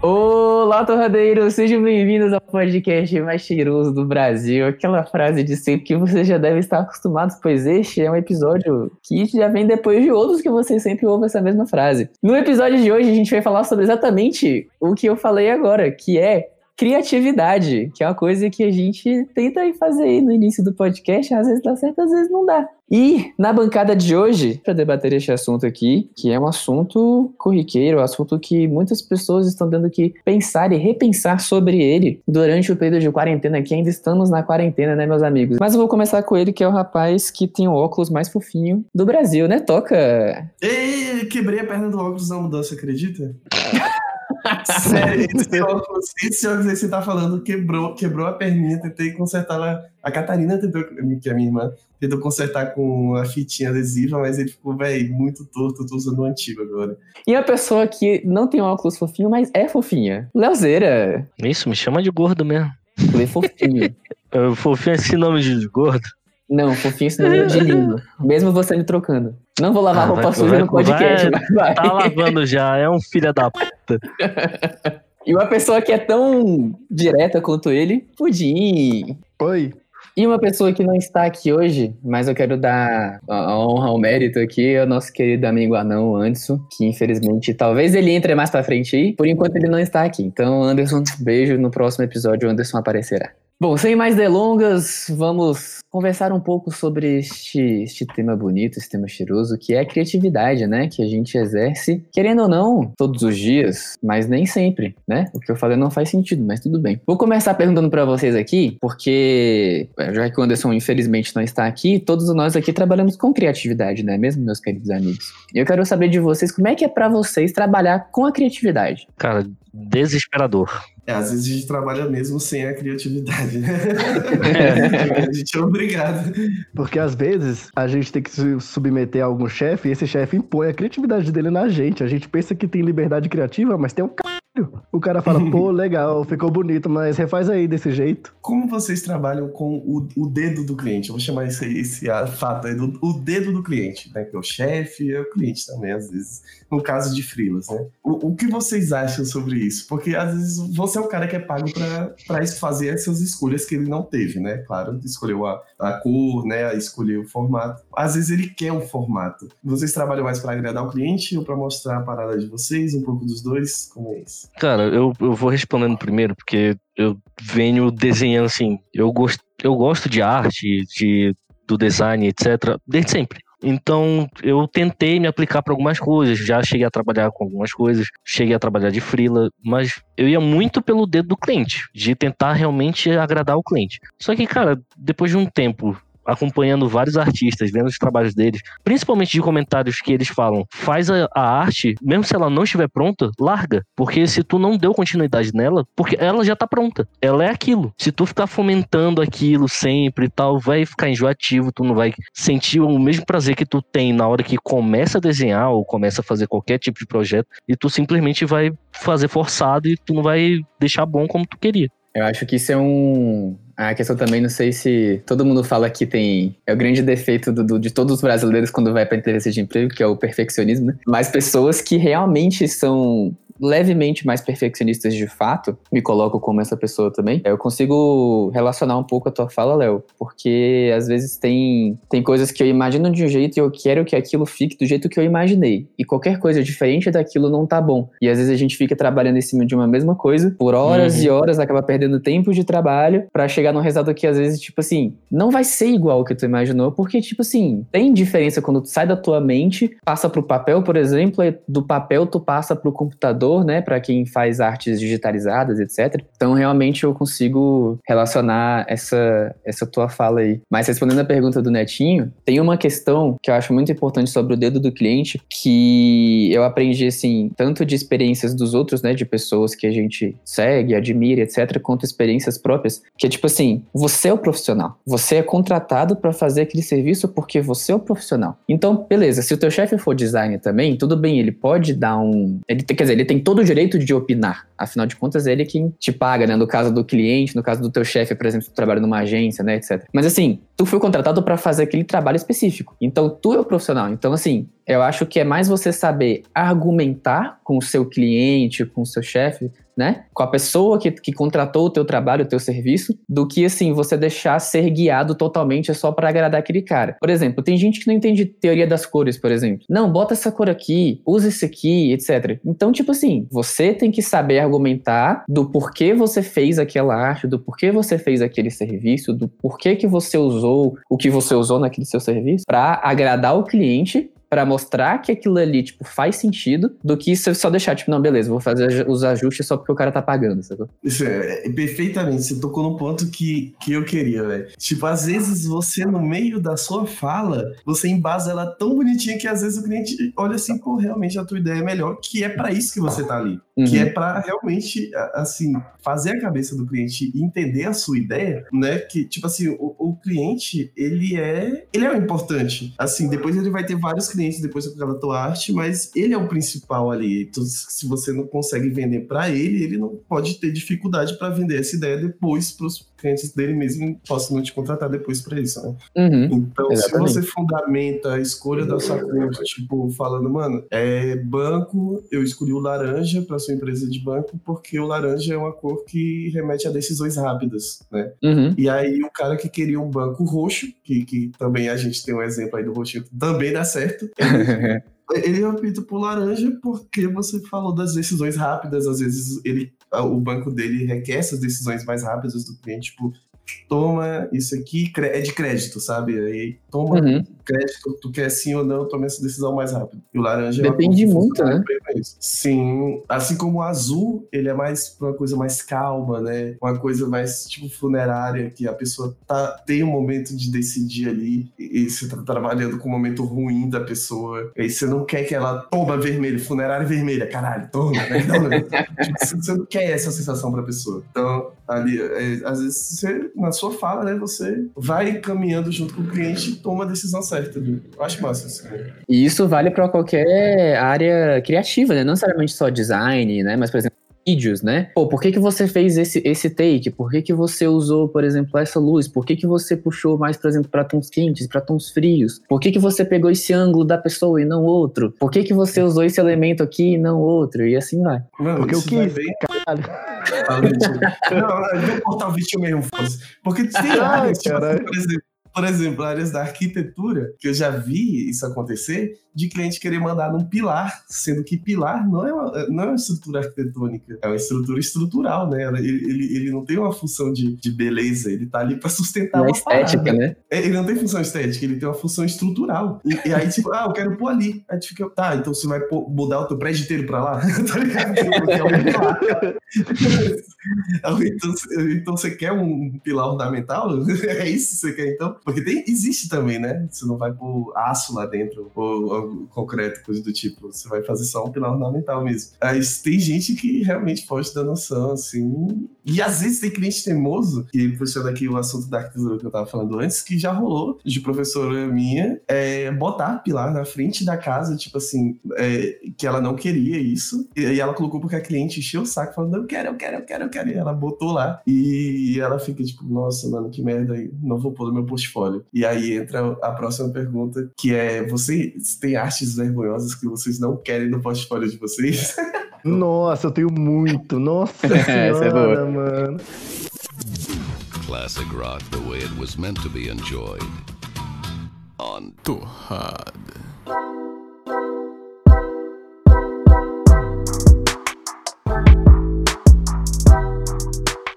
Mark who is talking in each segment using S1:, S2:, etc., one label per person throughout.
S1: Olá, torradeiros! Sejam bem-vindos ao podcast mais cheiroso do Brasil. Aquela frase de sempre que vocês já devem estar acostumados, pois este é um episódio que já vem depois de outros que vocês sempre ouvem essa mesma frase. No episódio de hoje, a gente vai falar sobre exatamente o que eu falei agora, que é criatividade, que é uma coisa que a gente tenta fazer aí no início do podcast, às vezes dá certo, às vezes não dá. E na bancada de hoje, para debater este assunto aqui, que é um assunto corriqueiro, um assunto que muitas pessoas estão tendo que pensar e repensar sobre ele durante o período de quarentena, que ainda estamos na quarentena, né, meus amigos? Mas eu vou começar com ele, que é o rapaz que tem o óculos mais fofinho do Brasil, né? Toca!
S2: Ei, quebrei a perna do óculos na mudança, acredita? Sério, esse esse óculos aí você tá falando quebrou, quebrou a perninha, tentei consertar lá. A Catarina tentou, que é minha irmã, tentou consertar com a fitinha adesiva, mas ele ficou, velho, muito torto, eu tô usando o antigo agora.
S1: E a pessoa que não tem um óculos fofinho, mas é fofinha. Leozeira.
S3: Isso, me chama de gordo mesmo.
S1: Lê fofinho.
S3: fofinho é esse nome de gordo?
S1: Não, fofinho esse nome de lindo. Mesmo você me trocando. Não vou lavar ah, roupa vai, suja vai, no podcast, vai, vai.
S3: Tá lavando já, é um filho da puta.
S1: e uma pessoa que é tão direta quanto ele, Pudim.
S4: Oi.
S1: E uma pessoa que não está aqui hoje, mas eu quero dar a honra, o mérito aqui, é o nosso querido amigo Anão, Anderson, que infelizmente talvez ele entre mais pra frente aí, por enquanto ele não está aqui. Então, Anderson, beijo, no próximo episódio o Anderson aparecerá. Bom, sem mais delongas, vamos conversar um pouco sobre este, este tema bonito, esse tema cheiroso, que é a criatividade, né? Que a gente exerce, querendo ou não, todos os dias, mas nem sempre, né? O que eu falei não faz sentido, mas tudo bem. Vou começar perguntando para vocês aqui, porque é, já que o Anderson infelizmente não está aqui, todos nós aqui trabalhamos com criatividade, né? Mesmo meus queridos amigos. E eu quero saber de vocês como é que é para vocês trabalhar com a criatividade.
S3: Cara, desesperador.
S2: É, às vezes a gente trabalha mesmo sem a criatividade, né? É. a gente é obrigado.
S4: Porque às vezes a gente tem que se submeter a algum chefe e esse chefe impõe a criatividade dele na gente. A gente pensa que tem liberdade criativa, mas tem um c... O cara fala, pô, legal, ficou bonito, mas refaz aí desse jeito.
S2: Como vocês trabalham com o, o dedo do cliente? Eu vou chamar esse, esse fato aí, do, o dedo do cliente, né? Que é o chefe é o cliente também, às vezes, no caso de frilas, né? O, o que vocês acham sobre isso? Porque às vezes você é o cara que é pago para fazer essas escolhas que ele não teve, né? Claro, escolheu a, a cor, né? Escolheu o formato. Às vezes ele quer um formato. Vocês trabalham mais para agradar o cliente ou para mostrar a parada de vocês, um pouco dos dois? Como é isso?
S3: Cara, eu, eu vou respondendo primeiro, porque eu venho desenhando assim. Eu gosto, eu gosto de arte, de, do design, etc., desde sempre. Então, eu tentei me aplicar para algumas coisas, já cheguei a trabalhar com algumas coisas, cheguei a trabalhar de freela, mas eu ia muito pelo dedo do cliente, de tentar realmente agradar o cliente. Só que, cara, depois de um tempo acompanhando vários artistas, vendo os trabalhos deles, principalmente de comentários que eles falam, faz a, a, arte, mesmo se ela não estiver pronta, larga. Porque se tu não deu continuidade nela, porque ela já tá pronta. Ela é aquilo. Se tu ficar fomentando aquilo sempre e tal, vai ficar enjoativo, tu não vai sentir o mesmo prazer que tu tem na hora que começa a desenhar ou começa a fazer qualquer tipo de projeto, e tu simplesmente vai fazer forçado e tu não vai deixar bom como tu queria.
S1: Eu acho que isso é um, a questão também, não sei se todo mundo fala que tem. É o grande defeito do, do, de todos os brasileiros quando vai para entrevista de emprego, que é o perfeccionismo, né? Mas pessoas que realmente são levemente mais perfeccionistas de fato, me coloco como essa pessoa também, eu consigo relacionar um pouco a tua fala, Léo, porque às vezes tem, tem coisas que eu imagino de um jeito e eu quero que aquilo fique do jeito que eu imaginei. E qualquer coisa diferente daquilo não tá bom. E às vezes a gente fica trabalhando em cima de uma mesma coisa por horas uhum. e horas, acaba perdendo tempo de trabalho para chegar num resultado que às vezes, tipo assim, não vai ser igual o que tu imaginou, porque, tipo assim, tem diferença quando tu sai da tua mente, passa pro papel, por exemplo, do papel tu passa pro computador né, para quem faz artes digitalizadas, etc. Então, realmente eu consigo relacionar essa, essa tua fala aí. Mas respondendo a pergunta do Netinho, tem uma questão que eu acho muito importante sobre o dedo do cliente, que eu aprendi, assim, tanto de experiências dos outros, né, de pessoas que a gente segue, admira, etc., quanto experiências próprias, que é tipo assim, você é o profissional. Você é contratado para fazer aquele serviço porque você é o profissional. Então, beleza, se o teu chefe for designer também, tudo bem, ele pode dar um... Ele, quer dizer, ele tem todo o direito de opinar. Afinal de contas, ele é quem te paga, né? No caso do cliente, no caso do teu chefe, por exemplo, que trabalha numa agência, né, etc. Mas assim, tu foi contratado para fazer aquele trabalho específico. Então, tu é o profissional. Então, assim, eu acho que é mais você saber argumentar com o seu cliente, com o seu chefe, né? Com a pessoa que, que contratou o teu trabalho, o teu serviço, do que, assim, você deixar ser guiado totalmente só para agradar aquele cara. Por exemplo, tem gente que não entende teoria das cores, por exemplo. Não, bota essa cor aqui, usa esse aqui, etc. Então, tipo assim, você tem que saber argumentar do porquê você fez aquela arte, do porquê você fez aquele serviço, do porquê que você usou o que você usou naquele seu serviço, para agradar o cliente para mostrar que aquilo ali, tipo, faz sentido, do que você só deixar, tipo, não, beleza, vou fazer os ajustes só porque o cara tá pagando, sabe?
S2: Isso é, é, perfeitamente, você tocou no ponto que, que eu queria, velho. Tipo, às vezes você, no meio da sua fala, você embasa ela tão bonitinha que às vezes o cliente olha assim, pô, realmente a tua ideia é melhor, que é para isso que você tá ali. Uhum. Que é para realmente, assim, fazer a cabeça do cliente entender a sua ideia, né? Que, tipo assim, o, o cliente, ele é, ele é o importante. Assim, depois ele vai ter vários clientes depois que a tua arte, mas ele é o principal ali. Então, se você não consegue vender para ele, ele não pode ter dificuldade para vender essa ideia depois para os clientes dele mesmo possam não te contratar depois para isso, né?
S1: Uhum,
S2: então, exatamente. se você fundamenta a escolha da sua cor, tipo, falando, mano, é banco, eu escolhi o laranja para sua empresa de banco porque o laranja é uma cor que remete a decisões rápidas, né?
S1: Uhum.
S2: E aí, o cara que queria um banco roxo, que, que também a gente tem um exemplo aí do roxinho, também dá certo, ele opta por laranja porque você falou das decisões rápidas, às vezes ele, o banco dele requer essas decisões mais rápidas do cliente, tipo, toma isso aqui, é de crédito, sabe? Aí toma uhum. crédito, tu quer sim ou não, toma essa decisão mais rápido. E o laranja
S1: Depende
S2: é
S1: muito, né?
S2: Sim, assim como o azul, ele é mais uma coisa mais calma, né? Uma coisa mais tipo funerária, que a pessoa tá, tem um momento de decidir ali, e você tá trabalhando com um momento ruim da pessoa, e aí você não quer que ela toma vermelho, funerária vermelha, caralho, toma, né? Não, tipo, você não quer essa sensação pra pessoa. Então, ali, é, às vezes você na sua fala, né, você vai caminhando junto com o cliente e toma a decisão certa. Viu? Eu acho massa isso.
S1: E isso vale para qualquer área criativa, né? Não necessariamente só design, né? Mas, por exemplo, vídeos, né? Pô, por que, que você fez esse, esse take? Por que, que você usou, por exemplo, essa luz? Por que, que você puxou mais, por exemplo, para tons quentes, para tons frios? Por que, que você pegou esse ângulo da pessoa e não outro? Por que, que você usou esse elemento aqui e não outro? E assim vai.
S2: Mano, Porque eu quis, bem... caralho. não, eu vou cortar o vídeo mesmo, Porque tem áreas, tipo, por exemplo, por exemplo, áreas da arquitetura, que eu já vi isso acontecer, de cliente querer mandar num pilar, sendo que pilar não é uma, não é uma estrutura arquitetônica, é uma estrutura estrutural, né? Ele, ele, ele não tem uma função de, de beleza, ele tá ali para sustentar uma,
S1: estética, parada. né?
S2: É, ele não tem função estética, ele tem uma função estrutural. E, e aí, tipo, ah, eu quero pôr ali. Aí tu fica, tá, então você vai pôr, mudar o teu prédio inteiro pra lá? tá ligado? É um pilar. então, então você quer um pilar ornamental? é isso que você quer, então? Porque tem, existe também, né? Você não vai pôr aço lá dentro, ou concreto, coisa do tipo. Você vai fazer só um pilar ornamental mesmo. Mas tem gente que realmente pode dar noção, assim. E às vezes tem cliente teimoso, e puxando aqui o assunto da arquitetura que eu tava falando antes, que já rolou de professora minha é, botar pilar na frente da casa, tipo assim, é, que ela não queria isso. E ela colocou porque a cliente encheu o saco, falando: Eu quero, eu quero, eu quero, eu quero. E ela botou lá. E ela fica tipo: Nossa, mano, que merda aí. Não vou pôr no meu portfólio. E aí entra a próxima pergunta, que é: Você tem artes vergonhosas que vocês não querem no portfólio de vocês?
S4: Nossa, eu tenho muito. Nossa senhora, é mano. Classic rock the way it was meant to be enjoyed. On Torrada.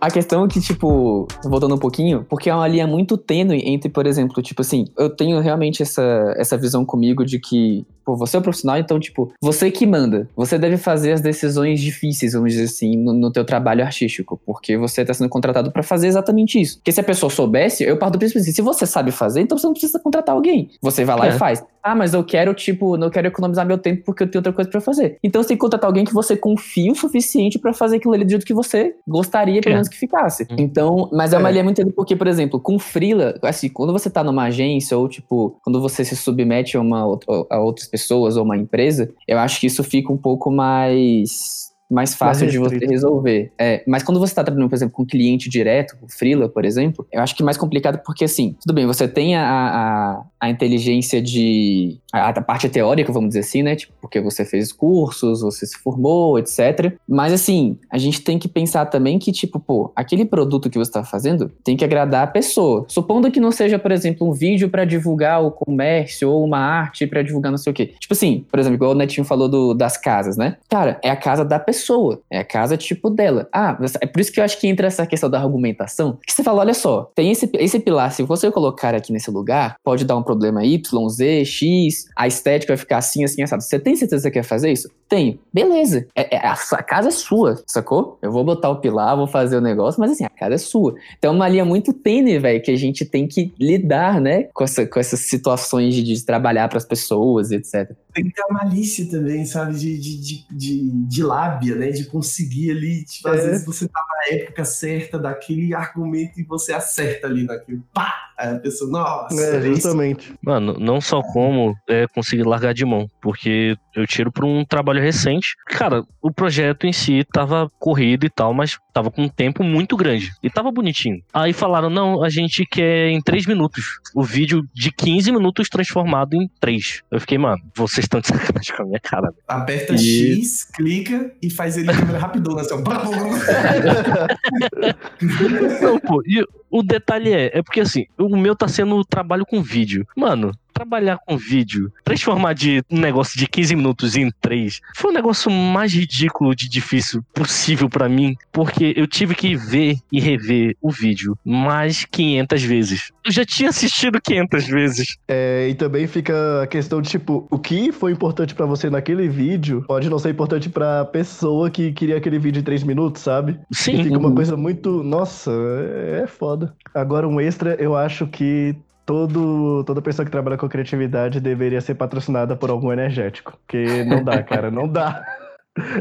S1: A questão é que, tipo, voltando um pouquinho, porque é uma linha muito tênue entre, por exemplo, tipo assim, eu tenho realmente essa, essa visão comigo de que pô, você é o profissional, então, tipo, você que manda. Você deve fazer as decisões difíceis, vamos dizer assim, no, no teu trabalho artístico, porque você está sendo contratado para fazer exatamente isso. Porque se a pessoa soubesse, eu parto do princípio assim, se você sabe fazer, então você não precisa contratar alguém. Você vai lá é. e faz. Ah, mas eu quero, tipo, não quero economizar meu tempo porque eu tenho outra coisa para fazer. Então você tem que contratar alguém que você confia o suficiente para fazer aquilo ali do jeito que você gostaria, pelo é. menos, que ficasse. Hum. Então, mas é uma é. linha muito porque, por exemplo, com freela, assim, quando você tá numa agência ou, tipo, quando você se submete a, uma, a outras pessoas ou uma empresa, eu acho que isso fica um pouco mais mais fácil
S4: Mais
S1: de você resolver. É, mas quando você está trabalhando, por exemplo, com cliente direto, com freela, por exemplo, eu acho que é mais complicado porque, assim, tudo bem, você tem a, a, a inteligência de... A, a parte teórica, vamos dizer assim, né? Tipo, porque você fez cursos, você se formou, etc. Mas, assim, a gente tem que pensar também que, tipo, pô, aquele produto que você está fazendo tem que agradar a pessoa. Supondo que não seja, por exemplo, um vídeo para divulgar o comércio ou uma arte para divulgar não sei o quê. Tipo assim, por exemplo, igual o Netinho falou do- das casas, né? Cara, é a casa da pessoa. É a casa, tipo, dela. Ah, é por isso que eu acho que entra essa questão da argumentação. Que você fala, olha só, tem esse, esse pilar, se você colocar aqui nesse lugar, pode dar um problema Y, Z, X, a estética vai ficar assim, assim, assado. Você tem certeza que quer fazer isso? Tenho. Beleza. É, é- a, casa é sua, sacou? Eu vou botar o pilar, vou fazer o negócio, mas assim, a casa é sua. Então é uma linha muito tênue, velho, que a gente tem que lidar, né? Com, essa- com essas situações de, de trabalhar pras pessoas, etc.
S2: Tem que ter a malícia também, sabe? De, de, de, de, de lábia, né? De conseguir ali. Tipo, às
S4: É.
S2: vezes você tá na época certa daquele argumento e você acerta ali naquilo. Pá! Aí a pessoa, nossa,
S4: É,
S2: é isso.
S4: justamente.
S3: Mano, não só como é conseguir largar de mão, porque eu tiro por um trabalho recente. Cara, o projeto em si tava corrido e tal, mas tava com um tempo muito grande e tava bonitinho. Aí falaram: não, a gente quer em 3 minutos. O vídeo de 15 minutos transformado em 3. Eu fiquei, mano, vocês estão de sacanagem com a minha cara. velho.
S2: Aperta
S1: E-
S2: X, clica e faz ele câmera rapidona, assim, ó.
S3: Não, pô, e o detalhe é, é porque assim, o meu tá sendo trabalho com vídeo. Mano, trabalhar com vídeo, transformar de um negócio de 15 minutos em 3, foi o negócio mais ridículo de difícil possível pra mim, porque eu tive que ver e rever o vídeo mais 500 vezes. Eu já tinha assistido 500 vezes.
S4: É, e também fica a questão de, tipo, o que foi importante pra você naquele vídeo pode não ser importante pra pessoa que queria aquele vídeo em 3 minutos, sabe? E
S3: Sim,
S4: fica uma
S1: Uhum.
S4: coisa muito. Nossa, é é foda. Agora, um extra, eu acho que todo, toda pessoa que trabalha com criatividade deveria ser patrocinada por algum energético. Porque não dá, cara, não dá.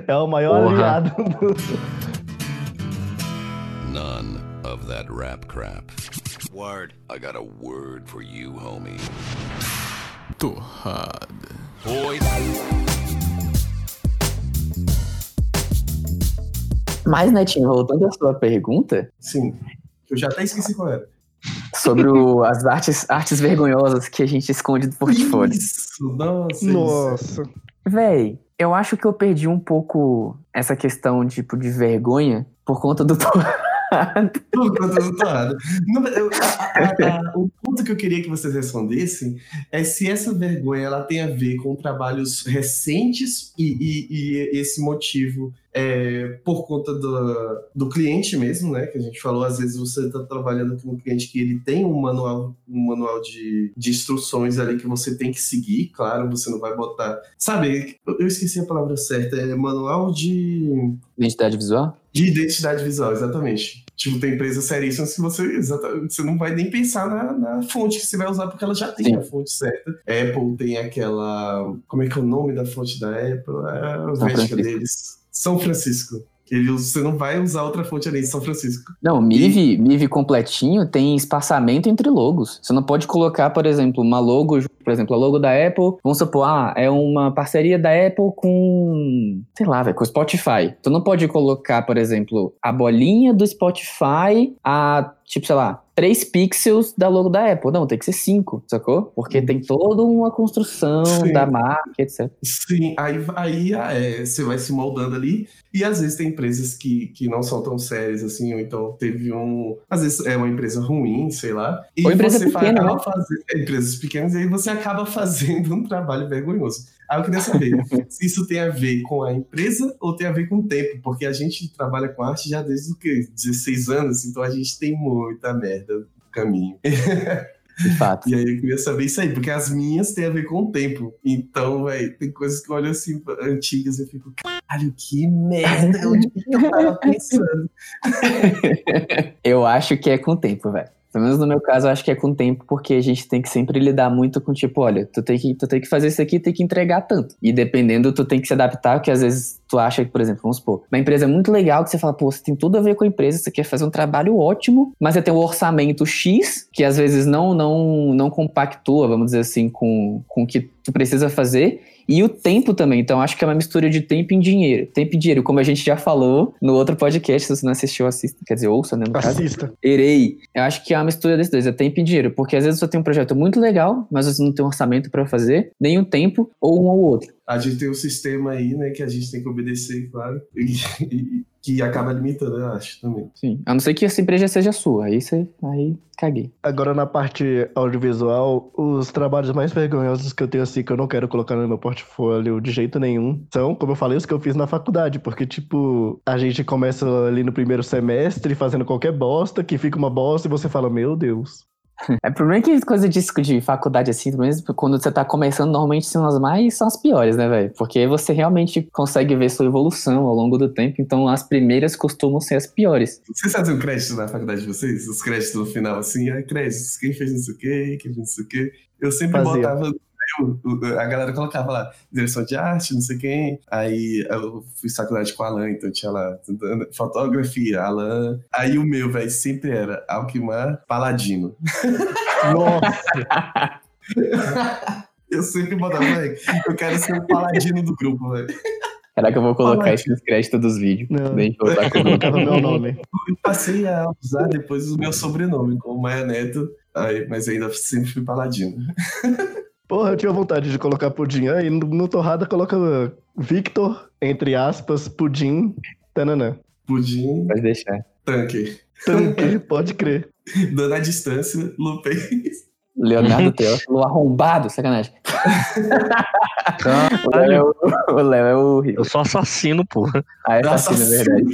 S4: É o maior
S3: Porra.
S4: aliado.
S5: None of that rap crap. Word. I got a word for you, homie. Torrada. Boys.
S1: Mas, Netinho, voltando à sua pergunta
S2: Sim. Eu já até esqueci qual era.
S1: Sobre o- as artes, artes vergonhosas que a gente esconde do portfólio.
S2: Isso, nossa. isso.
S4: Nossa.
S1: Véi, eu acho que eu perdi um pouco essa questão, tipo, de vergonha por conta do
S2: Por conta do torrado. Não, eu- a- a- a- o ponto que eu queria que vocês respondessem é se essa vergonha ela tem a ver com trabalhos recentes e, e- e esse motivo é por conta do, do cliente mesmo, né? Que a gente falou, às vezes você está trabalhando com um cliente que ele tem um manual, um manual de, de instruções ali que você tem que seguir, claro, você não vai botar. Sabe, eu esqueci a palavra certa, é manual de.
S1: identidade visual.
S2: De identidade visual, exatamente. Tipo, tem empresas seríssimas que você, exatamente, você não vai nem pensar na, na fonte que você vai usar, porque ela já tem
S1: Sim.
S2: a fonte certa. Apple tem aquela. Como é que é o nome da fonte da Apple? É a
S1: Francisco.
S2: deles. São Francisco. Ele, você não vai usar outra fonte além de São Francisco.
S1: Não, Mive, Mive completinho tem espaçamento entre logos. Você não pode colocar, por exemplo, uma logo, por exemplo, a logo da Apple, vamos supor, ah, é uma parceria da Apple com, sei lá, com o Spotify. Tu não pode colocar, por exemplo, a bolinha do Spotify a, tipo, sei lá, 3 pixels da logo da Apple. Não, tem que ser 5, sacou? Porque tem toda uma construção
S2: Sim.
S1: da marca, etc.
S2: Sim, aí, aí ah, é, você vai se moldando ali. E às vezes tem empresas que, que não são tão sérias assim, ou então teve um. Às vezes é uma empresa ruim, sei lá. E
S1: Ou empresa
S2: você
S1: pequena,
S2: acaba
S1: né?
S2: fazendo. é, Empresas pequenas, e aí você acaba fazendo um trabalho vergonhoso. Aí eu queria saber se isso tem a ver com a empresa ou tem a ver com o tempo, porque a gente trabalha com arte já desde o quê? 16 anos, então a gente tem muita merda no caminho.
S1: De fato.
S2: E aí eu queria saber isso aí, porque as minhas têm a ver com o tempo. Então, velho, tem coisas que eu olho assim, antigas, e eu fico, caralho, que merda, onde que eu tava pensando?
S1: Eu acho que é com o tempo, velho. Pelo menos no meu caso, eu acho que é com o tempo, porque a gente tem que sempre lidar muito com, tipo, olha, tu tem que, tu tem que fazer isso aqui, tem que entregar tanto. E dependendo, tu tem que se adaptar, porque às vezes tu acha que, por exemplo, vamos supor, uma empresa é muito legal que você fala, pô, você tem tudo a ver com a empresa, você quer fazer um trabalho ótimo, mas você tem um orçamento X, que às vezes não, não, não compactua, vamos dizer assim, com, com o que tu precisa fazer. E o tempo também. Então, acho que é uma mistura de tempo e dinheiro. Tempo e dinheiro, como a gente já falou no outro podcast, se você não assistiu, assista. Quer dizer, ouça, né? No caso.
S4: Assista.
S1: Erei. Eu acho que é uma mistura desses dois, é tempo e dinheiro. Porque às vezes você tem um projeto muito legal, mas você não tem um orçamento pra fazer, nem o tempo, ou um ou outro.
S2: A gente tem um sistema aí, né, que a gente tem que obedecer, claro, e, e- que acaba limitando, eu acho, também.
S1: Sim. A não ser que essa empresa seja sua. Aí você. Aí caguei.
S4: Agora, na parte audiovisual, os trabalhos mais vergonhosos que eu tenho, assim, que eu não quero colocar no meu portfólio de jeito nenhum, são, como eu falei, os que eu fiz na faculdade. Porque, tipo, a gente começa ali no primeiro semestre fazendo qualquer bosta, que fica uma bosta, e você fala, meu Deus.
S1: É, o problema é que coisa de, de faculdade assim, menos quando você tá começando, normalmente são as mais, são as piores, né, velho? Porque você realmente consegue ver sua evolução ao longo do tempo, então as primeiras costumam ser as piores.
S2: Vocês fazem um crédito na faculdade de vocês? Os créditos no final, assim, ah, créditos, quem fez não sei o quê, quem fez não sei o quê. Eu sempre
S4: Fazia.
S2: botava, a galera colocava lá, direção de arte, não sei quem. Aí eu fiz faculdade com o Alan, então tinha lá, fotografia, Alan. Aí o meu, velho, sempre era Alquimar Paladino.
S4: Nossa!
S2: Eu sempre botava, velho, eu quero ser o paladino do grupo, velho.
S1: Caraca, eu vou colocar isso nos créditos dos vídeos.
S4: Não.
S1: Deixa eu
S4: colocava meu nome.
S2: Eu passei a usar depois o meu sobrenome, como Maia Neto, aí, mas ainda sempre fui paladino.
S4: Porra, eu tinha vontade de colocar pudim. Aí no, no Torrada coloca Victor, entre aspas, pudim, tananã.
S2: Pudim,
S1: Pode deixar.
S2: tanque.
S4: Tanque, pode crer.
S2: Dando a distância, Lupe.
S1: Leonardo Teófilo arrombado, sacanagem. o Léo é o, o Léo é o
S3: Eu sou assassino, porra.
S1: Ah, é assassino, é verdade.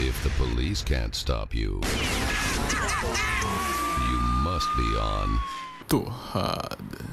S5: If the police can't stop you must be on Torrada.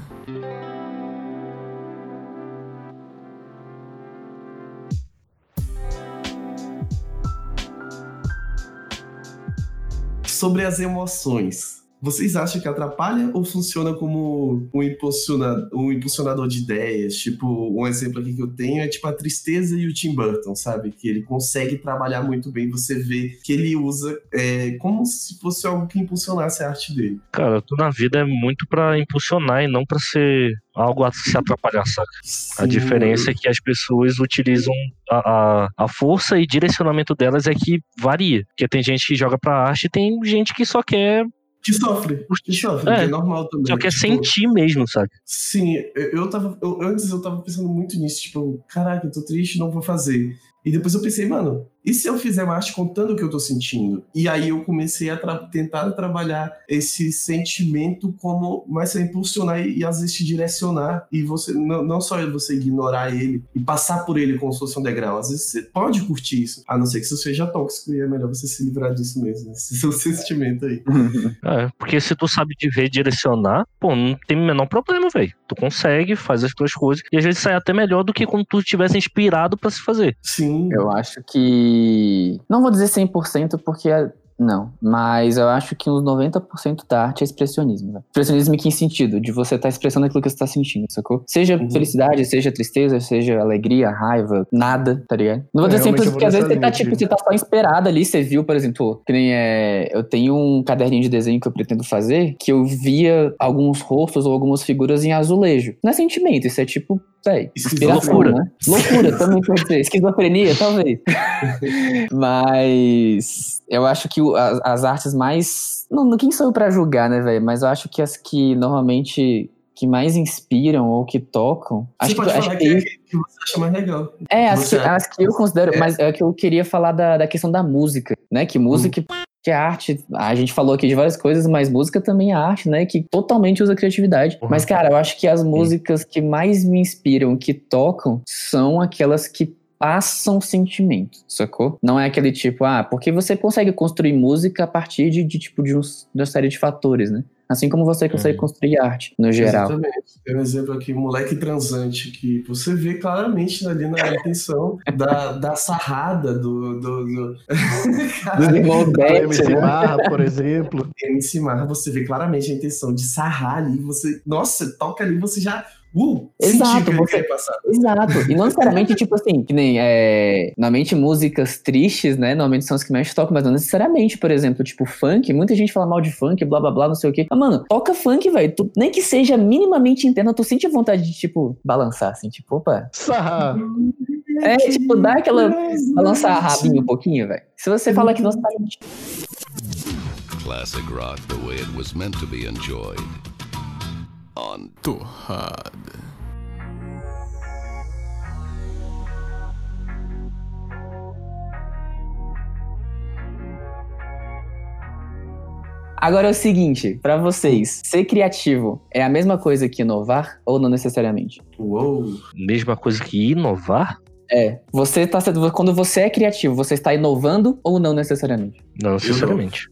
S2: Sobre as emoções. Vocês acham que atrapalha ou funciona como um, impulsiona- um impulsionador de ideias? Tipo, um exemplo aqui que eu tenho é tipo a tristeza e o Tim Burton, sabe? Que ele consegue trabalhar muito bem. Você vê que ele usa é, como se fosse algo que impulsionasse a arte dele.
S3: Cara, tudo na vida é muito pra impulsionar e não pra ser algo a se atrapalhar, saca? A
S2: Sim,
S3: diferença é que as pessoas utilizam a, a, a força e direcionamento delas é que varia. Porque tem gente que joga pra arte e tem gente que só quer,
S2: Que sofre. Que sofre,
S3: É,
S2: que é normal também.
S3: só quer
S2: tipo,
S3: sentir mesmo, saca?
S2: Sim, eu, eu tava. eu- antes eu tava pensando muito nisso, tipo, caraca, eu tô triste, não vou fazer. E depois eu pensei, mano, e se eu fizer uma arte contando o que eu tô sentindo? E aí eu comecei a tra- tentar trabalhar esse sentimento como mais pra impulsionar e, e às vezes te direcionar. E você, não, não só você ignorar ele e passar por ele como se fosse um degrau. Às vezes você pode curtir isso, a não ser que isso seja tóxico e é melhor você se livrar disso mesmo, esse seu sentimento aí.
S3: É, porque se tu sabe de ver e direcionar, pô, não tem o menor problema, velho. Tu consegue, faz as tuas coisas e às vezes sai até melhor do que quando tu tivesse inspirado pra se fazer.
S2: Sim.
S1: Eu acho que. Não vou dizer 100% porque. É- Não, mas eu acho que uns 90% da arte é expressionismo. velho. Expressionismo em que sentido? De você estar expressando aquilo que você tá sentindo, sacou? Seja
S2: Uhum.
S1: felicidade, seja tristeza, seja alegria, raiva, nada, tá ligado? Não vou
S4: É,
S1: dizer 100%
S4: realmente eu vou
S1: porque às vezes você tá, tipo, você tá só inspirado ali, você viu, por exemplo, que nem é. Eu tenho um caderninho de desenho que eu pretendo fazer, que eu via alguns rostos ou algumas figuras em azulejo. Não é sentimento, isso é tipo, véi, inspiração,
S3: Loucura.
S1: né? Loucura, também pode ser. Esquizofrenia, talvez. Mas eu acho que as, as artes mais. Não, quem sou eu pra julgar, né, velho? Mas eu acho que as que normalmente que mais inspiram ou que tocam.
S2: Você
S1: Acho que,
S2: pode
S1: acho
S2: falar
S1: que,
S2: que, é que você acha mais legal.
S1: é, as, que, as que eu considero,
S2: É.
S1: mas é que eu queria falar da, da questão da música, né? Que música
S2: Hum.
S1: que é arte. A gente falou aqui de várias coisas, mas música também é arte, né? Que totalmente usa criatividade.
S2: Uhum.
S1: Mas, cara, eu acho que as músicas que mais me inspiram, que tocam, são aquelas que passam sentimento, sacou? Não é aquele tipo, ah, porque você consegue construir música a partir de, de, tipo, de, uns, de uma série de fatores, né? Assim como você consegue
S3: Uhum.
S1: construir arte, no geral.
S2: Exatamente. Tem um exemplo aqui, um moleque transante, que você vê claramente ali na intenção da, da sarrada do. do, do...
S1: Irmãos
S4: Do
S1: Beth,
S4: MC
S1: né?
S4: Marra, por exemplo.
S2: MC Marra, você vê claramente a intenção de sarrar ali. Você, nossa, toca ali, você já. Uh,
S1: Exato, você-. Exato. E não necessariamente, tipo assim, que nem. É, normalmente músicas tristes, né? Normalmente são as que mais tocam, mas não necessariamente, por exemplo, tipo funk. Muita gente fala mal de funk, blá blá blá, não sei o quê. Mas, mano, toca funk, velho. Tu- Nem que seja minimamente interno, tu sente vontade de, tipo, balançar, assim, tipo, opa. É, tipo, dá aquela. Balançar a rabinha um pouquinho, velho. Se você fala que não tá.
S5: Classic rock the way it was meant to be enjoyed.
S1: Agora é o seguinte, pra vocês, ser criativo é a mesma coisa que inovar ou não necessariamente?
S2: Uou.
S3: Mesma coisa que inovar?
S1: É, você tá sendo- quando você é criativo, você está inovando ou não necessariamente?
S3: Não necessariamente.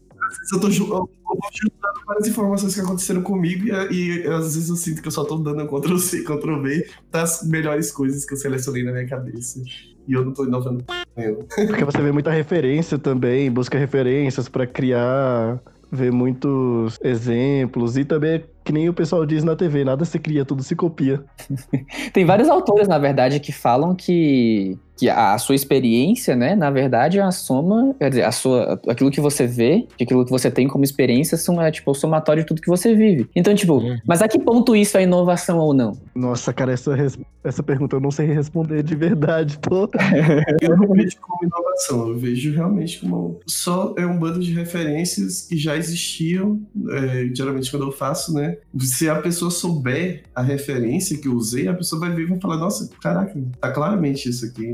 S2: Eu tô eu- juntando várias informações que aconteceram comigo e, e às vezes eu sinto que eu só tô dando Ctrl C, Ctrl V das melhores coisas que eu selecionei na minha cabeça. E eu não tô inovando.
S4: Porque você vê muita referência também, busca referências pra criar, vê muitos exemplos e também é que nem o pessoal diz na TV, nada se cria, tudo se copia.
S1: Tem vários autores, na verdade, que falam que, que a sua experiência, né, na verdade, é a soma, quer dizer, a sua, aquilo que você vê, aquilo que você tem como experiência, são, é, tipo, o somatório de tudo que você vive. Então, tipo,
S3: Uhum.
S1: mas a que ponto isso é inovação ou não?
S4: Nossa, cara, essa, essa pergunta eu não sei responder de verdade, tô.
S2: Eu não vejo como inovação, eu vejo realmente como só é um bando de referências que já existiam, é, geralmente quando eu faço, né? Se a pessoa souber a referência que eu usei, a pessoa vai ver e vai falar, nossa, caraca, tá claramente isso aqui,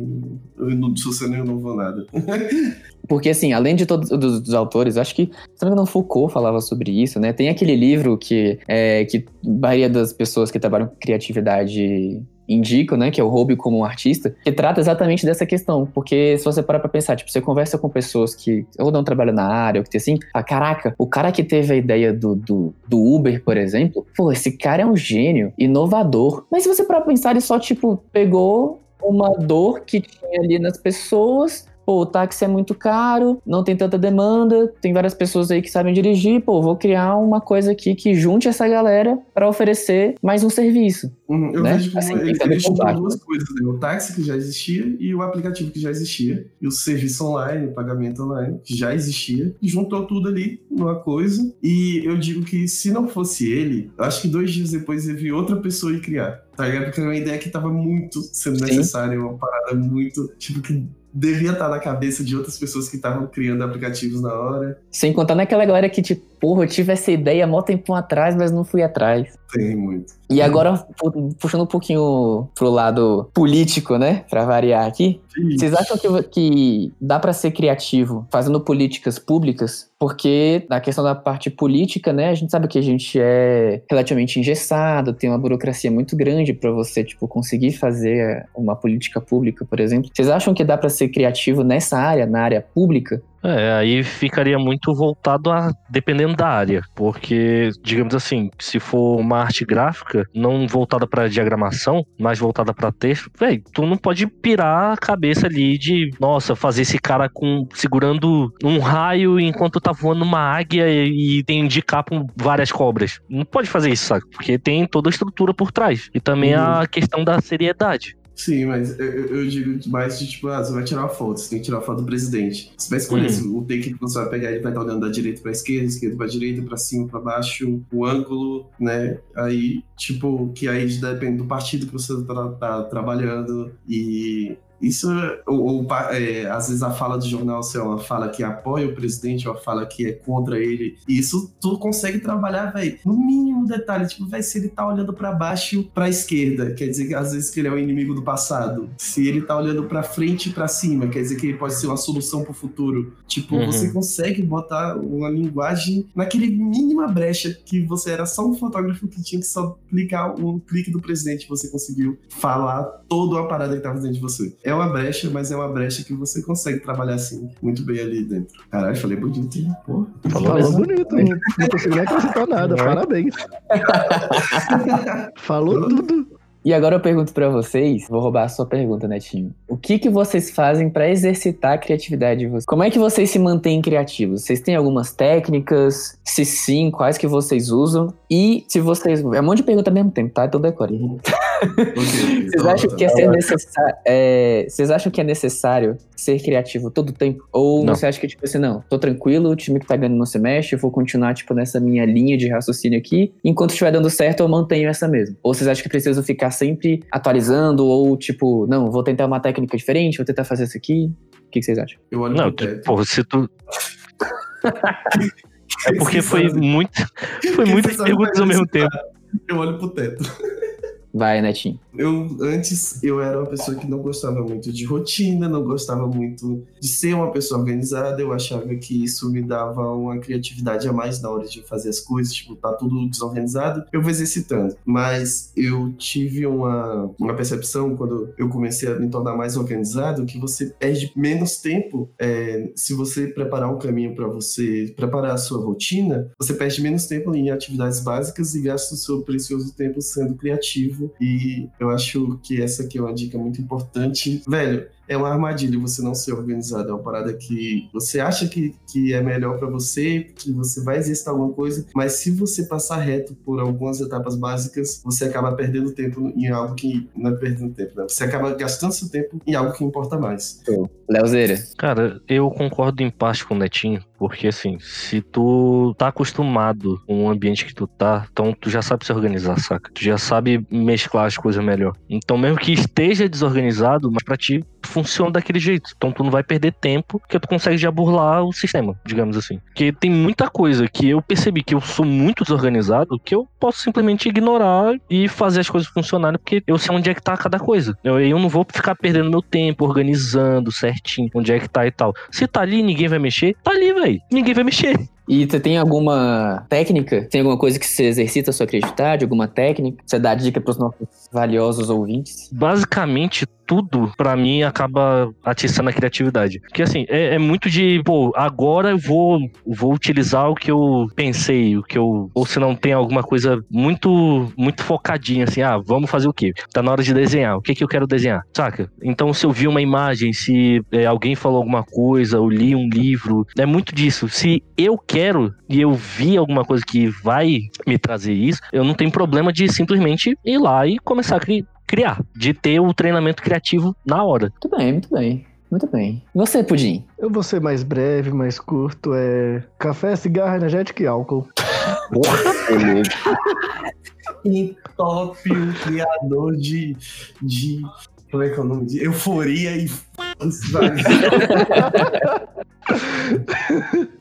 S2: eu não sou você nem inovou nada.
S1: Porque, assim, além de todos dos, dos autores, acho que, se não me Foucault falava sobre isso, né? Tem aquele livro que, é, que a maioria das pessoas que trabalham com criatividade indicam, né? Que é o Hobby como um artista, que trata exatamente dessa questão. Porque se você parar pra pensar, tipo, você conversa com pessoas que ou não trabalham na área, ou que tem assim, ah, caraca, o cara que teve a ideia do, do, do Uber, por exemplo, pô, esse cara é um gênio, inovador. Mas se você parar pra pensar, ele só, tipo, pegou uma dor que tinha ali nas pessoas pô, o táxi é muito caro, não tem tanta demanda, tem várias pessoas aí que sabem dirigir, pô, vou criar uma coisa aqui que junte essa galera para oferecer mais um serviço.
S2: Uhum, Eu
S1: Né?
S2: vejo como
S1: Assim,
S2: juntou duas coisas, né? o táxi que já existia e o aplicativo que já existia, e o serviço online, o pagamento online, que já existia, e juntou tudo ali numa coisa. E eu digo que se não fosse ele, eu acho que dois dias depois eu vi outra pessoa ir criar. Tá ligado? Porque era uma ideia que tava muito sendo necessária, uma parada muito, tipo, que devia estar na cabeça de outras pessoas que estavam criando aplicativos na hora.
S1: Sem contar naquela galera que, tipo, porra, eu tive essa ideia mó tempo atrás, mas não fui atrás.
S2: Tem muito.
S1: E agora, pu- puxando um pouquinho pro lado político, né, pra variar aqui, Vocês acham que, que dá pra ser criativo fazendo políticas públicas? Porque na questão da parte política, né, a gente sabe que a gente é relativamente engessado, tem uma burocracia muito grande pra você, tipo, conseguir fazer uma política pública, por exemplo. Vocês acham que dá pra ser criativo nessa área, na área pública?
S3: É, aí ficaria muito voltado a dependendo da área, porque digamos assim, se for uma arte gráfica não voltada pra diagramação, mas voltada pra texto, velho, tu não pode pirar a cabeça ali de, nossa, fazer esse cara com segurando um raio enquanto tá voando uma águia e, e tem de capa várias cobras. Não pode fazer isso, sabe? Porque tem toda a estrutura por trás e também a questão da seriedade.
S2: Sim, mas eu, eu- digo mais de tipo, ah, você vai tirar uma foto, você tem que tirar uma foto do presidente. Você vai escolher
S3: Uhum.
S2: o take que você vai pegar, ele vai estar olhando da direita pra esquerda, esquerda pra direita, pra cima, pra baixo, o ângulo, né? Aí, tipo, que aí depende do partido que você tá, tá trabalhando e. Isso, ou, ou, é, às vezes a fala do jornal se é uma fala que apoia o presidente, ou uma fala que é contra ele. E isso tu consegue trabalhar, velho, no mínimo detalhe. Tipo, vai se ele tá olhando pra baixo, pra esquerda, quer dizer que às vezes que ele é o inimigo do passado. Se ele tá olhando pra frente e pra cima, quer dizer que ele pode ser uma solução pro futuro. Tipo,
S3: Uhum.
S2: você consegue botar uma linguagem naquele mínima brecha que você era só um fotógrafo que tinha que só clicar um clique do presidente, você conseguiu falar toda a parada que tava dentro de você. É uma brecha, mas é uma brecha que você consegue trabalhar assim, muito bem ali dentro. Caralho, falei bonito, hein? Porra.
S3: Falou
S4: Falou bonito, não, não consegui nem acrescentar nada,
S3: É.
S4: parabéns. Falou tudo.
S1: E agora eu pergunto pra vocês, vou roubar a sua pergunta, Netinho. O que que vocês fazem pra exercitar a criatividade de vocês? Como é que vocês se mantêm criativos? Vocês têm algumas técnicas? Se sim, quais que vocês usam? E se vocês... É um monte de pergunta ao mesmo tempo, tá? Então decore. Vocês acham que é ser necessário... é, Vocês acham que é necessário ser criativo todo o tempo? Ou
S3: Não.
S1: você acha que, tipo assim, não, tô tranquilo, o time que tá ganhando não se mexe, eu vou continuar, tipo, nessa minha linha de raciocínio aqui, enquanto estiver dando certo, eu mantenho essa mesmo? Ou vocês acham que preciso ficar sempre atualizando, ou, tipo, não, vou tentar uma técnica diferente, vou tentar fazer isso aqui? O que, que vocês acham?
S2: Eu olho
S3: Não,
S2: pro teto.
S3: porra, se tu. É porque foi muito. Foi muitas perguntas ao mesmo tempo.
S2: Eu olho pro teto.
S1: Vai, Netinho.
S2: Eu, antes, eu era uma pessoa que não gostava muito de rotina, não gostava muito de ser uma pessoa organizada. Eu achava que isso me dava uma criatividade a mais na hora de fazer as coisas, tipo, tá tudo desorganizado. Eu vou exercitando. Mas eu tive uma, uma percepção quando eu comecei a me tornar mais organizado que você perde menos tempo é, se você preparar um caminho para você preparar a sua rotina. Você perde menos tempo em atividades básicas e gasta o seu precioso tempo sendo criativo. E eu acho que essa aqui é uma dica muito importante. Velho, é uma armadilha você não ser organizado. É uma parada que você acha que, que é melhor para você, que você vai exercitar alguma coisa, mas se você passar reto por algumas etapas básicas, você acaba perdendo tempo em algo que não é perdendo tempo, né? Você acaba gastando seu tempo em algo que importa mais.
S1: Leozeira.
S3: Cara, eu concordo em parte com o Netinho, porque assim, se tu tá acostumado com o ambiente que tu tá, então tu já sabe se organizar, saca? Tu já sabe mesclar as coisas melhor. Então, mesmo que esteja desorganizado, mas pra ti funciona daquele jeito. Então tu não vai perder tempo, porque tu consegue já burlar o sistema, digamos assim. Porque tem muita coisa que eu percebi que eu sou muito desorganizado, que eu posso simplesmente ignorar e fazer as coisas funcionarem, porque eu sei onde é que tá cada coisa. Eu, eu não vou ficar perdendo meu tempo organizando certinho onde é que tá e tal. Se tá ali ninguém vai mexer, tá ali, velho. Ninguém vai mexer.
S1: E você tem alguma técnica? Tem alguma coisa que você exercita a sua criatividade? Alguma técnica? Você dá dica pros nossos valiosos ouvintes?
S3: basicamente tudo pra mim acaba atiçando a criatividade. Porque assim, é, é muito de, pô, agora eu vou, vou utilizar o que eu pensei, o que eu. Ou se não tem alguma coisa muito muito focadinha, assim, ah, vamos fazer o quê? Tá na hora de desenhar. O que que eu quero desenhar? Saca? Então, se eu vi uma imagem, se é, alguém falou alguma coisa, eu li um livro, é muito disso. Se eu quero e eu vi alguma coisa que vai me trazer isso, eu não tenho problema de simplesmente ir lá e começar a criar criar, de ter o treinamento criativo na hora.
S1: Muito bem, muito bem. Muito bem. E você, Pudim?
S4: Eu vou ser mais breve, mais curto. É café, cigarro, energético e álcool.
S2: Entope o criador de, de. Como é que é o nome? De euforia e.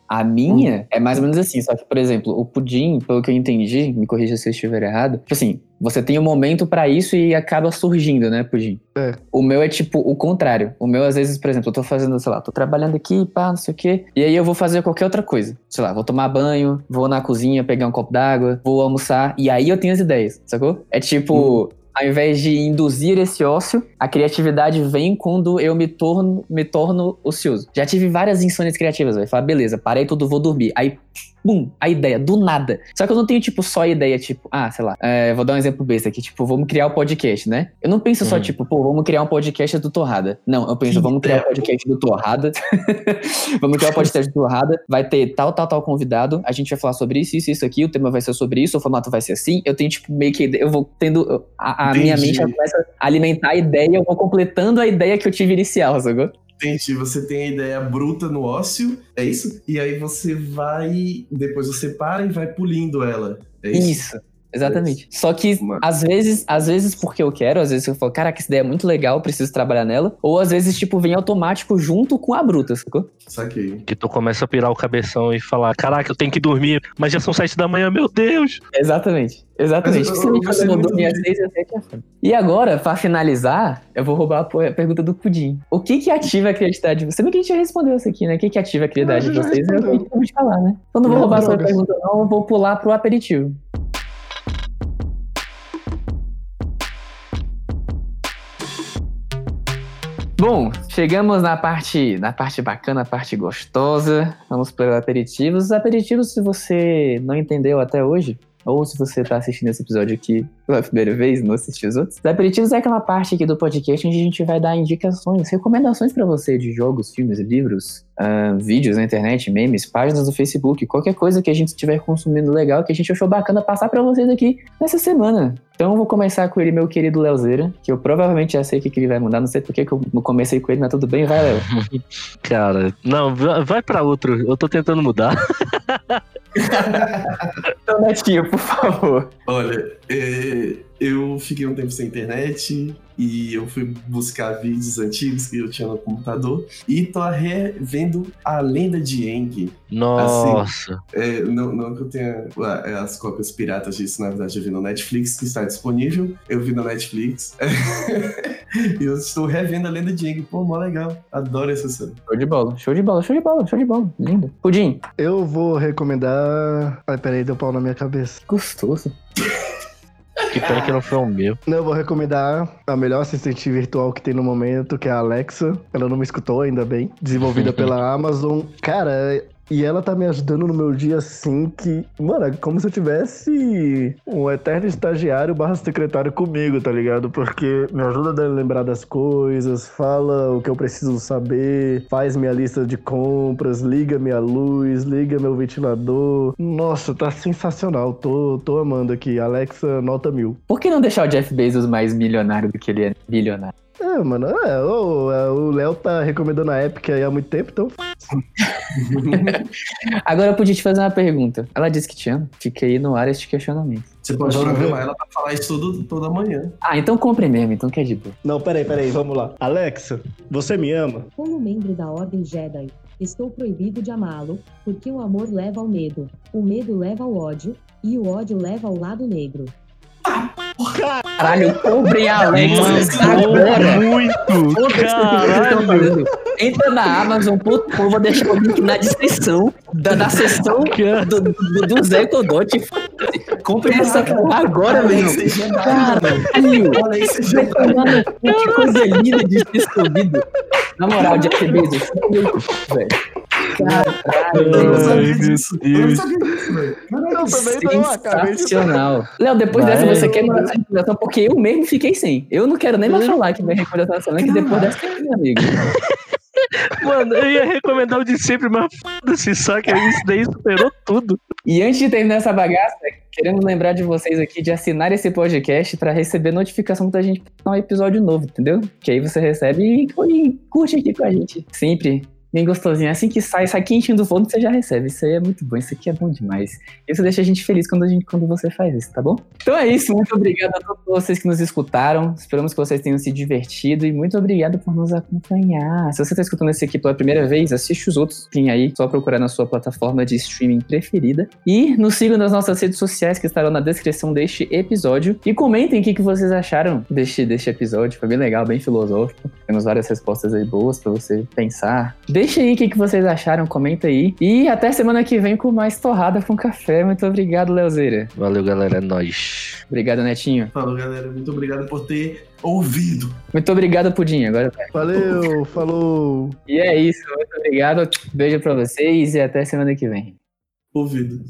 S1: A minha é mais ou menos assim, só que, por exemplo, o pudim, pelo que eu entendi, me corrija se eu estiver errado, tipo assim, você tem um momento pra isso e acaba surgindo, né, pudim?
S4: É.
S1: O meu é tipo o contrário. O meu, às vezes, por exemplo, eu tô fazendo, sei lá, tô trabalhando aqui, pá, não sei o quê, e aí eu vou fazer qualquer outra coisa. Sei lá, vou tomar banho, vou na cozinha pegar um copo d'água, vou almoçar, e aí eu tenho as ideias, sacou? É tipo. Ao invés de induzir esse ócio, a criatividade vem quando eu me torno, me torno ocioso. Já tive várias insônias criativas, velho. Falar, beleza, parei tudo, vou dormir. Aí, bum, a ideia, do nada. Só que eu não tenho, tipo, só a ideia, tipo, ah, sei lá, é, vou dar um exemplo besta aqui, tipo, vamos criar o um podcast, né? Eu não penso só,
S3: Uhum.
S1: tipo, pô, vamos criar um podcast do Torrada. Não, eu penso, vamos criar um podcast do Torrada. vamos criar um podcast do Torrada. Vai ter tal, tal, tal convidado. A gente vai falar sobre isso, isso, isso aqui. O tema vai ser sobre isso, o formato vai ser assim. Eu tenho, tipo, meio que. Eu vou tendo. A, a minha mente começa a alimentar a ideia, eu vou completando a ideia que eu tive inicial, sacou?
S2: Entendi, você tem a ideia bruta no ócio, é isso? E aí você vai. Depois você para e vai pulindo ela. É isso?
S1: Isso. Exatamente. Só que,
S2: Uma-
S1: às vezes, às vezes porque eu quero, às vezes eu falo, caraca, essa ideia é muito legal, preciso trabalhar nela. Ou às vezes, tipo, vem automático junto com a bruta, sacou?
S2: Saquei.
S3: Que tu começa a pirar o cabeção e falar, caraca, eu tenho que dormir, mas já são sete da manhã, meu Deus!
S1: Exatamente. Exatamente.
S2: Mas eu- eu
S1: eu
S2: muito
S1: dormi às seis e às sete é. E agora, pra finalizar, eu vou roubar a pergunta do Pudim. O que que ativa a criatividade de vocês? Você que a gente já respondeu isso aqui, né? O que que ativa a criatividade
S4: Ah,
S1: de vocês? É o que a gente acabou de falar, né? Então não vou roubar a sua pergunta não, eu vou pular pro aperitivo. Bom, chegamos na parte, na parte bacana, a parte gostosa. Vamos para os aperitivos. Os aperitivos, se você não entendeu até hoje, ou se você tá assistindo esse episódio aqui pela primeira vez, não assistiu os outros. Os aperitivos é aquela parte aqui do podcast onde a gente vai dar indicações, recomendações pra você de jogos, filmes, livros, ah, vídeos na internet, memes, páginas do Facebook, qualquer coisa que a gente estiver consumindo legal, que a gente achou bacana passar pra vocês aqui nessa semana. Então eu vou começar com ele, meu querido Leozeira, que eu provavelmente já sei o que, ele vai mudar, não sei porque que eu comecei com ele, mas tudo bem, vai, Léo.
S3: Cara, não, va- vai pra outro. Eu tô tentando mudar.
S1: Então, Netinho, por favor.
S2: Olha, é, eu fiquei um tempo sem internet e eu fui buscar vídeos antigos que eu tinha no computador e tô revendo a lenda de Aang.
S3: Nossa.
S2: É, não, não que eu tenha ah, as cópias piratas disso, na verdade eu vi no Netflix, que está disponível. Eu vi no Netflix. e eu estou revendo a lenda de Aang. Pô, mó legal. Adoro essa série.
S1: Show de bola, show de bola, show de bola, show de bola. Lindo. Pudim.
S4: Eu vou recomendar. Ai, peraí, deu pau na minha cabeça.
S1: Gostoso.
S3: Que pena que não foi o meu.
S4: Não, eu vou recomendar a melhor assistente virtual que tem no momento, que é a Alexa. Ela não me escutou, ainda bem. Desenvolvida pela Amazon. Cara, e ela tá me ajudando no meu dia assim que. Mano, é como se eu tivesse um eterno estagiário barra secretário comigo, tá ligado? Porque me ajuda a lembrar das coisas, fala o que eu preciso saber, faz minha lista de compras, liga minha luz, liga meu ventilador. Nossa, tá sensacional. Tô, tô amando aqui. Alexa, nota mil.
S1: Por que não deixar o Jeff Bezos mais milionário do que ele é bilionário?
S4: É, mano, é, o, é, o Léo tá recomendando a Epic aí há muito tempo, então.
S1: Agora eu podia te fazer uma pergunta. Ela disse que te ama. Aí no ar este questionamento.
S2: Você pode programar ela pra falar isso todo, toda manhã.
S1: Ah, então compre mesmo, então que é de boa.
S4: Não, peraí, peraí, vamos lá. Alexa, você me ama?
S6: Como membro da Ordem Jedi, estou proibido de amá-lo, porque o amor leva ao medo, o medo leva ao ódio, e o ódio leva ao lado negro.
S1: Caralho, comprem a Alexa agora.
S3: muito!
S1: Foda-se o que vocês estão fazendo. Entra na Amazon.com, vou deixar o link na descrição da, da sessão do, do, do Zé Codot. Comprem essa porra agora,
S2: Jedi.
S1: Caralho! Vai tomar no cu, que coisa linda de ter escondido. Na moral, Jeff Bezos, velho. Caralho,
S2: Eu não
S3: Ai,
S2: sabia
S3: meu
S2: disso. Eu não
S3: Deus.
S2: sabia disso, velho.
S4: Eu também não, acabei de
S1: Sensacional. Léo, depois
S3: Vai.
S1: dessa você quer mandar essa recomendação, porque eu mesmo fiquei sem. Eu não quero nem mais falar que minha recomendação da semana, que depois dessa é meu amigo.
S3: Mano, eu ia recomendar o de sempre, mas foda-se, só que isso daí superou tudo.
S1: E antes de terminar essa bagaça, queremos lembrar de vocês aqui de assinar esse podcast pra receber notificação quando a gente postar um episódio novo, entendeu? Que aí você recebe e, e curte aqui com a gente. Sempre. Bem gostosinho. Assim que sai, sai quentinho do forno, você já recebe. Isso aí é muito bom. Isso aqui é bom demais. Isso deixa a gente feliz quando, a gente, quando você faz isso, tá bom? Então é isso. Muito obrigado a todos vocês que nos escutaram. Esperamos que vocês tenham se divertido. E muito obrigado por nos acompanhar. Se você está escutando esse aqui pela primeira vez, assiste os outros. Tem aí, só procurar na sua plataforma de streaming preferida. E nos sigam nas nossas redes sociais que estarão na descrição deste episódio. E comentem o que, que vocês acharam deste, deste episódio. Foi bem legal, bem filosófico. Temos várias respostas aí boas pra você pensar. Deixa aí o que, que vocês acharam, comenta aí. E até semana que vem com mais torrada com café. Muito obrigado, Leozeira.
S3: Valeu, galera, é nóis.
S1: Obrigado, Netinho.
S2: Falou, galera. Muito obrigado por ter ouvido.
S1: Muito obrigado, Pudim. Agora vai.
S4: Valeu, falou.
S1: E é isso. Muito obrigado. Beijo pra vocês e até semana que vem.
S2: Ouvido.